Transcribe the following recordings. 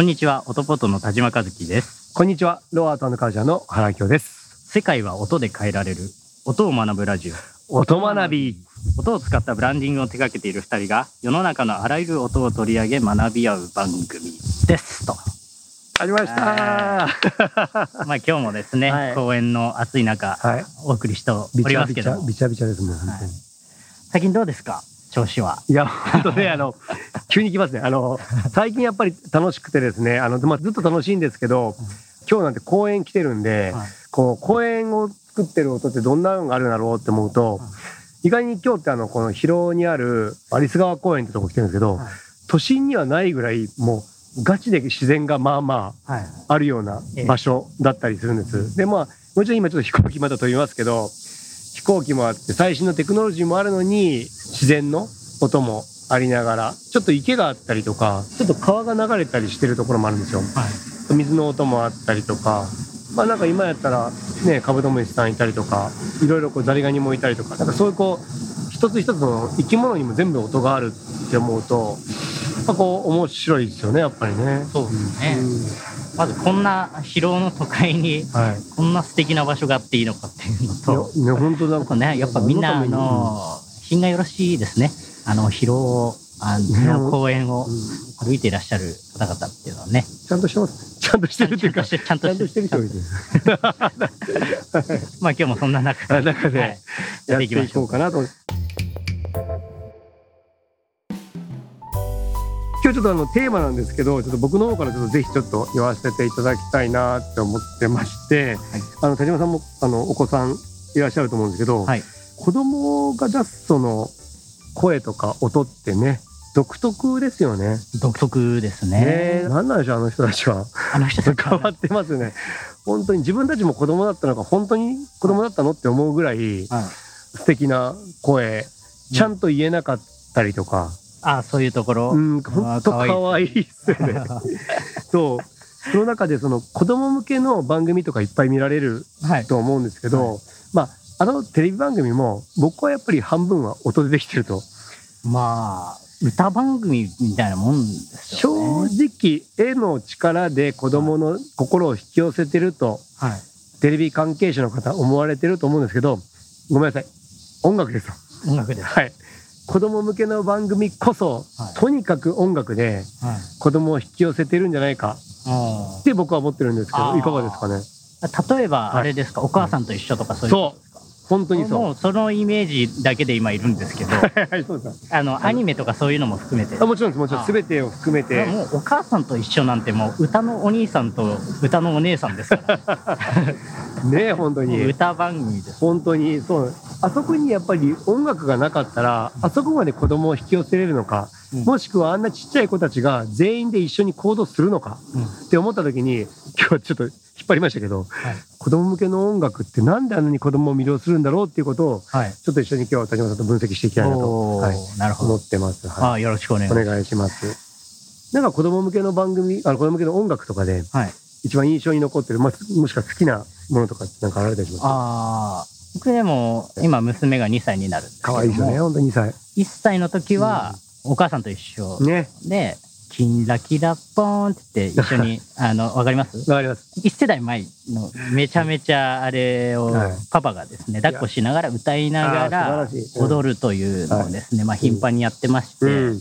こんにちは、オトポトの田島和樹です。こんにちは、ロアートカルチャーの原京です。世界は音で変えられる、音を学ぶラジオ。音学び。音を使ったブランディングを手掛けている二人が、世の中のあらゆる音を取り上げ学び合う番組です。と。ありました。まあ今日もですね、はい公演の暑い中、はい。お送りしておりますけども、びちゃびちゃですもん、本当に。最近どうですか？調子は。いや、本当ね、あの、急に来ますね。あの、最近やっぱり楽しくてですね、あの、まあ、ずっと楽しいんですけど、今日なんて公演来てるんで、はいこう、公演を作ってる音ってどんなのがあるんだろうって思うと、意外に今日ってあの、この広尾にある有栖川公園ってとこ来てるんですけど、はい都心にはないぐらい、もう、ガチで自然がまあまあ、はい。あるような場所だったりするんです。で、まあ、もちろん今ちょっと飛行機まだ飛びますけど、飛行機もあって最新のテクノロジーもあるのに、自然の音もありながら、ちょっと池があったりとか、ちょっと川が流れたりしてるところもあるんですよ。はい。水の音もあったりとか、まあなんか今やったら、ね、カブトムシさんいたりとか、いろいろこうザリガニもいたりとか、なんかそういうこう、一つ一つの生き物にも全部音があるって思うと、やっぱこう面白いですよね、やっぱりね。そうですね。うんまずこんな広尾の都会に、はい。こんな素敵な場所があっていいのかっていうのと、いやね、本当なんかあとね、やっぱみんな、あの、品がよろしいですね。あの、広尾、あの、公園を歩いていらっしゃる方々っていうのはね。ちゃんとしてます。ちゃんとしてるっていうか、ちゃんとしてる人がいる。まあ今日もそんな中で、中ではいやっていこうかなと。今日ちょっとあのテーマなんですけど、ちょっと僕の方からちょっとぜひちょっと言わせていただきたいなって思ってまして、あの田島さんもあのお子さんいらっしゃると思うんですけど、はい。子供が出すその声とか音ってね、独特ですよね。独特ですねね。何なんでしょうあの人たちは。あの人たち変わってますね。本当に自分たちも子供だったのか、本当に子供だったのって思うぐらいはい。素敵な声、ちゃんと言えなかったりとか、あそういうところ。うん、本当可愛いですよね。そう。その中でその子供向けの番組とかいっぱい見られるはい。と思うんですけど、まあ、あのテレビ番組も僕はやっぱり半分は音でできてると。まあ、歌番組みたいなもんです正よね。直、絵の力で子供の心を引き寄せてると、はい。テレビ関係者の方思われてると思うんですけど、ごめんなさい。音楽ですよ。音楽です。はい。子供向けの番組こそ、はいとにかく音楽ではい。子供を引き寄せてるんじゃないかあって僕は思ってるんですけど、いかがですかね。ー例えば、あれですか、お母さんと一緒とかそういうことですか本当にそう。もうそのイメージだけで今いるんですけど、はい、そうです。あの、アニメとかそういうのも含めて。あもちろんです、もちろん。あすべてを含めて。もうお母さんと一緒なんてもう歌のお兄さんと歌のお姉さんですから、ねえ、本当に。歌番組です。本当に、そう。あそこにやっぱり音楽がなかったら、あそこまで子供を引き寄せれるのか、うんもしくはあんなちっちゃい子たちが全員で一緒に行動するのか、うんって思った時に、今日はちょっと引っ張りましたけど、はい。子供向けの音楽ってなんであんなに子供を魅了するんだろうっていうことを、はい。ちょっと一緒に今日は田島さんと分析していきたいなと、はい、なるほど。思ってます。あはあ、よろしくお願いい、します。お願いします。なんか子供向けの番組、あの子供向けの音楽とかで、はい。一番印象に残ってる、まあ、もしくは好きなものとかなんかあられたりしますか？ああ、僕でも今娘が2歳になるんです。可愛いですよね、本当に2歳。1歳の時は、お母さんと一緒ね。で、キンラキラポーンって言って一緒に、あの、わかります？わかります。一世代前のめちゃめちゃあれをはいパパがですね、抱っこしながら歌いながら踊るというのをですね、まあ頻繁にやってまして、うん。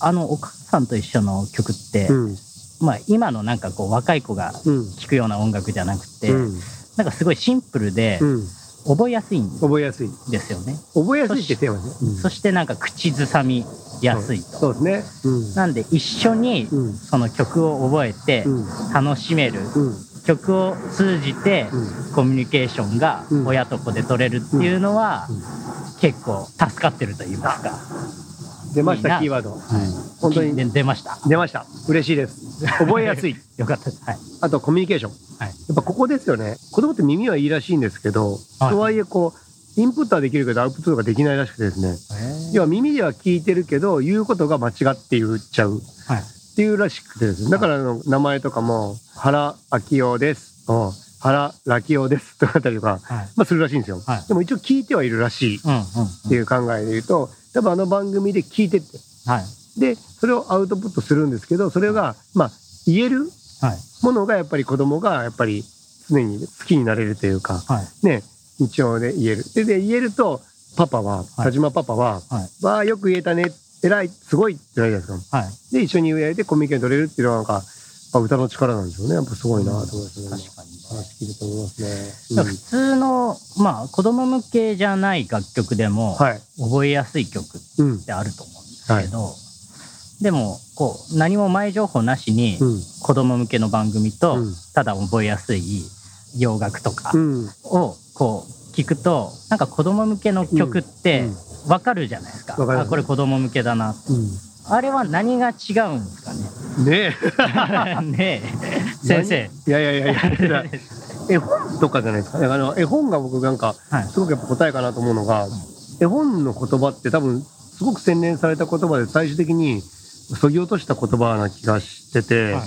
あのお母さんと一緒の曲って、うん。まあ今のなんかこう若い子がうん。聴くような音楽じゃなくて、うん。なんかすごいシンプルでうん。覚えやすいん覚えやすい。ですよね。覚えやすいってテーマですね。そしてなんか口ずさみやすいと。そうですね。うん。なんで一緒にうん。その曲を覚えてうん。楽しめるうん。曲を通じてうん。コミュニケーションがうん親と子で取れるっていうのはうん結構助かってると言いますか。出ました、キーワード。はい本当にで出ました。出ました。嬉しいです。覚えやすい。よかったです。はい。あと、コミュニケーション。はい。やっぱここですよね。子供って耳はいいらしいんですけど、はいとはいえこう、インプットはできるけどアウトプットができないらしくてですね。要は耳では聞いてるけど、言うことが間違って言っちゃう。はい。っていうらしくてですね。だからあの名前とかも、原明夫です。うん原ラキオです。とかあったりとか、はい。まあするらしいんですよ。はいでも一応聞いてはいるらしいっうんうんていう考えで言うと、多分あの番組で聞いてって、はい。で、それをアウトプットするんですけど、それが、まあ、言えるはい。ものがやっぱり子供がやっぱり常に好きになれるというか、はい。ね、日常で言える。で、で言えると、パパは、い田島パパは、はい。わあ、よく言えたね、偉い、すごいって言われるじゃないですか。はい。で、一緒に言えてコミュニケーション取れるっていうのはなんか、ぱ歌の力なんでしょうね。やっぱすごいなと思いますね。確かにね。話聞いてと思いますね。普通の、まあ、子供向けじゃない楽曲でも、はい。覚えやすい曲っうん。てあると思うんですけど、でも、こう、何も前情報なしに、うん。子供向けの番組と、うんただ覚えやすい洋楽とかうん。を、こう、聞くと、なんか子供向けの曲ってうん、わかるじゃないですか。あ、これ子供向けだな。うん。あれは何が違うんですかね。ねえ。ねえ、先生。いやいやいやいや。絵本とかじゃないですか。あの、絵本が僕なんか、はい。すごくやっぱ答えかなと思うのが、絵本の言葉って多分、すごく洗練された言葉で最終的に、そぎ落とした言葉な気がしてて、はい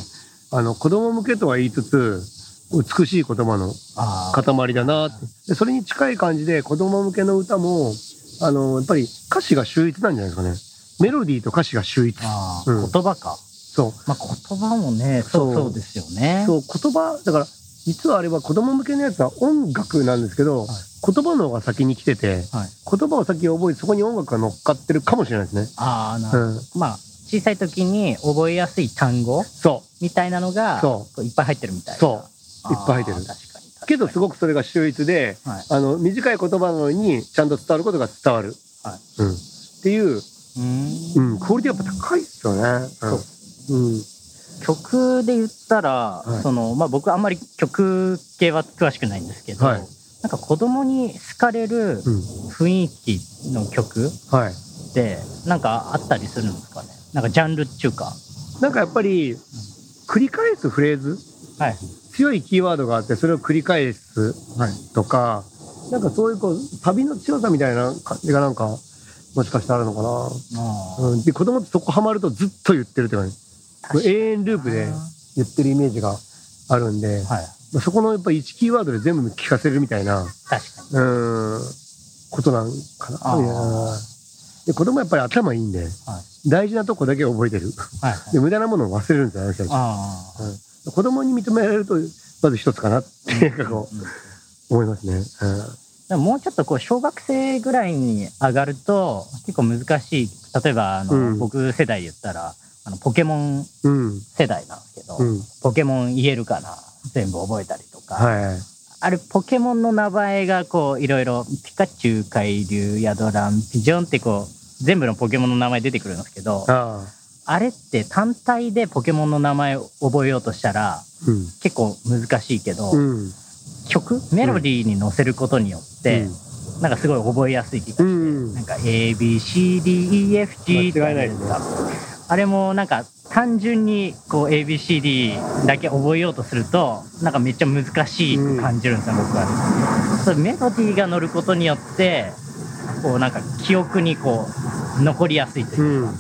あの、子供向けとは言いつつ、美しい言葉の塊だなって。で、それに近い感じで子供向けの歌も、あの、やっぱり歌詞が秀逸なんじゃないですかね。メロディーと歌詞が秀逸。うん言葉か。そう。まあ、言葉もね、そうそうですよね。そう、言葉、だから、実はあれは子供向けのやつは音楽なんですけど、はい言葉の方が先に来てて、はい。言葉を先覚えてそこに音楽が乗っかってるかもしれないですね。ああ、なるほど。うん。まあ、小さい時に覚えやすい単語そみたいなのが、そこういっぱい入ってるみたいな。そういっぱい入ってるあー確かに確かに。う。けどすごくそれが秀逸で、はい。あの、短い言葉なのにちゃんと伝わることが伝わる。はいうん。っていう、うーんうん、クオリティやっぱ高いっすよね。そう。うん。曲で言ったら、はいその、まあ僕あんまり曲系は詳しくないんですけど、はいなんか子供に好かれるうん。雰囲気の曲はい。って、なんかあったりするんですかね？なんかジャンルっていうか。なんかやっぱり、繰り返すフレーズ？はい。強いキーワードがあって、それを繰り返すとか、なんかそういうこう、旅の強さみたいな感じがなんか、もしかしたらあるのかあな。うん。で、子供ってそこハマるとずっと言ってるって感じ。永遠ループで言ってるイメージがあるんで、はい。まあそこのやっぱ1キーワードで全部聞かせるみたいな、確かに。うん、ことなんかな。で、子供やっぱり頭いいんで、はい。大事なとこだけ覚えてる。はい、はい。で、無駄なものを忘れるんですよ、あの人たち。あうん子供に認められると、まず一つかなって、なんか。うんう、思いますね。でももうちょっとこう小学生ぐらいに上がると結構難しい例えばあの、うん僕世代で言ったらあのポケモンうん。うん。世代なんですけど、うん。ポケモン言えるかな全部覚えたりとか、はい。あれポケモンの名前がこういろいろピカチュウ海流ヤドランピジョンってこう全部のポケモンの名前出てくるんですけどあれって単体でポケモンの名前を覚えようとしたらうん。結構難しいけど、うん。曲メロディーに乗せることによって、なんかすごい覚えやすい気がして、うんなんか A, B, C, D, E, F, G 間違いないですねあれもなんか単純にこう A, B, C, D だけ覚えようとすると、なんかめっちゃ難しいと感じるんですよ、僕は。それメロディーが乗ることによって、こうなんか記憶にこう残りやすいというか、うん。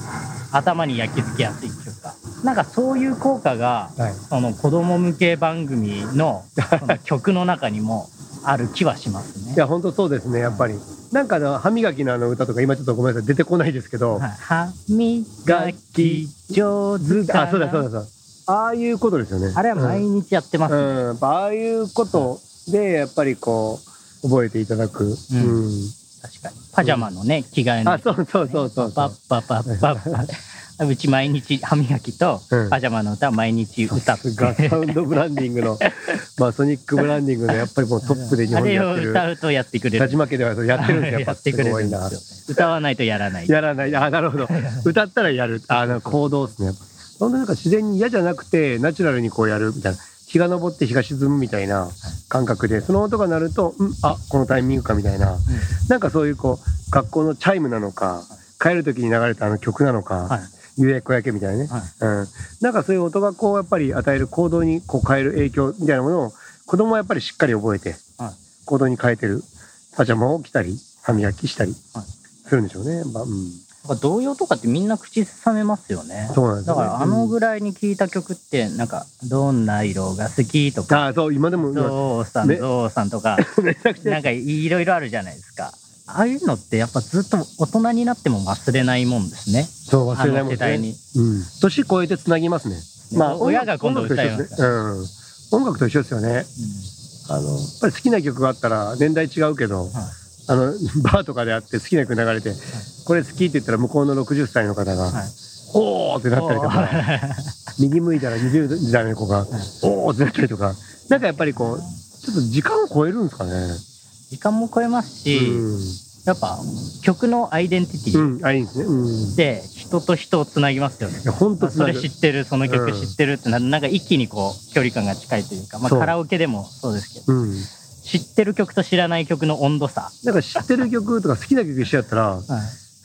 頭に焼き付けやすいというか、なんかそういう効果が、はい。その子供向け番組のその曲の中にもある気はしますねい。や、本当そうですね、やっぱり。なんかあの、歯磨きのあの歌とか、今ちょっとごめんなさい、出てこないですけど、はい歯磨き上手あ、そうだそうだそうだ。ああいうことですよね。あれは毎うん日やってますね。うん、やっぱああいうことで、やっぱりこう、覚えていただく。うん。確かに。パジャマのね、着替えの。あ、そうそうそうそうそパッう。パッパッパッパッ。うち毎日歯磨きとうんパジャマの歌毎日歌って。がサウンドブランディングの、まあソニックブランディングのやっぱりもうトップで日本でやってる。を歌うとやってくれる。田島家ではやってるんですよ。やっぱすごいな。歌わないとやらない。やらない。あ、なるほど。歌ったらやる。あ、なんか行動ですね。本当になんか自然に嫌じゃなくて、ナチュラルにこうやるみたいな。日が昇って日が沈むみたいな感覚で、その音が鳴ると、うん、あ、このタイミングかみたいな。なんかそういうこう、学校のチャイムなのか、帰る時に流れたあの曲なのか、はい。ゆえこやけみたいなね。はい。うん。なんかそういう音がこう、やっぱり与える行動にこう変える影響みたいなものを、子供はやっぱりしっかり覚えて、はい行動に変えてる。パジャマを着たり、歯磨きしたりはいするんでしょうね。まあ、うん。なんか童謡とかってみんな口ずさめますよね。そうなんですよねだからあのぐらいに聴いた曲って、なんか、どんな色が好きとか、ああ、そう、今でも、今ゾウさん、ねゾウさんとか、めちゃくちゃなんかいろいろあるじゃないですか。ああいうのってやっぱずっと大人になっても忘れないもんですね。そう、忘れないもんあの世代にね。うん。年超えて繋ぎますね。ね。まあ、親が今度歌います、ね、うん。音楽と一緒ですよね。うん、あの、やっぱり好きな曲があったら年代違うけど、はい、あの、バーとかであって好きな曲流れて、はい、これ好きって言ったら向こうの60歳の方が、はい、おーってなったりとか、右向いたら20代の子が、おーってなったりとか、なんかやっぱりこう、ちょっと時間を超えるんですかね。時間も超えますし、うん、やっぱ曲のアイデンティティ、うん、あいいですね、うん、で人と人をつなぎますよね。本当それ知ってるその曲知ってるってな,、なんか一気にこう距離感が近いというか、まあ、カラオケでもそうですけど、うん、知ってる曲と知らない曲の温度差。なんか知ってる曲とか好きな曲一緒やったら、はい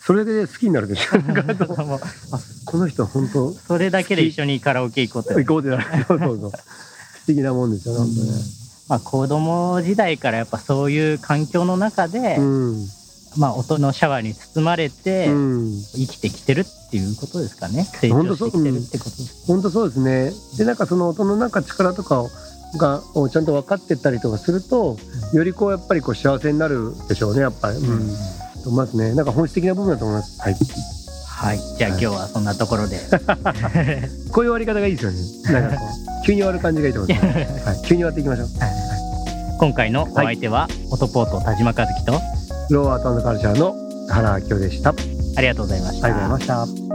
それで好きになるでしょ。この人本当。それだけで一緒にカラオケ行こうって。行こうってなる。そうそうそう。素敵なもんですよね、本当ね。まあ子供時代からやっぱそういう環境の中で、うん、まあ音のシャワーに包まれて、生きてきてるっていうことですかね。成長してきてるってことです。本当そうですね。で、なんかその音のなんか力とかを、がをちゃんと分かってったりとかすると、よりこうやっぱりこう幸せになるでしょうね、やっぱり。うんと思いますね。なんか本質的な部分だと思います。はい。はい、じゃあ今日はそんなところで。こういう終わり方がいいですよね。なんかこう急に終わる感じがいいと思います。はい、急に終わっていきましょう。はい、今回のお相手は、はい、オトポート田島和樹とローアートカルチャーの原明夫でした。ありがとうございました。ありがとうございました。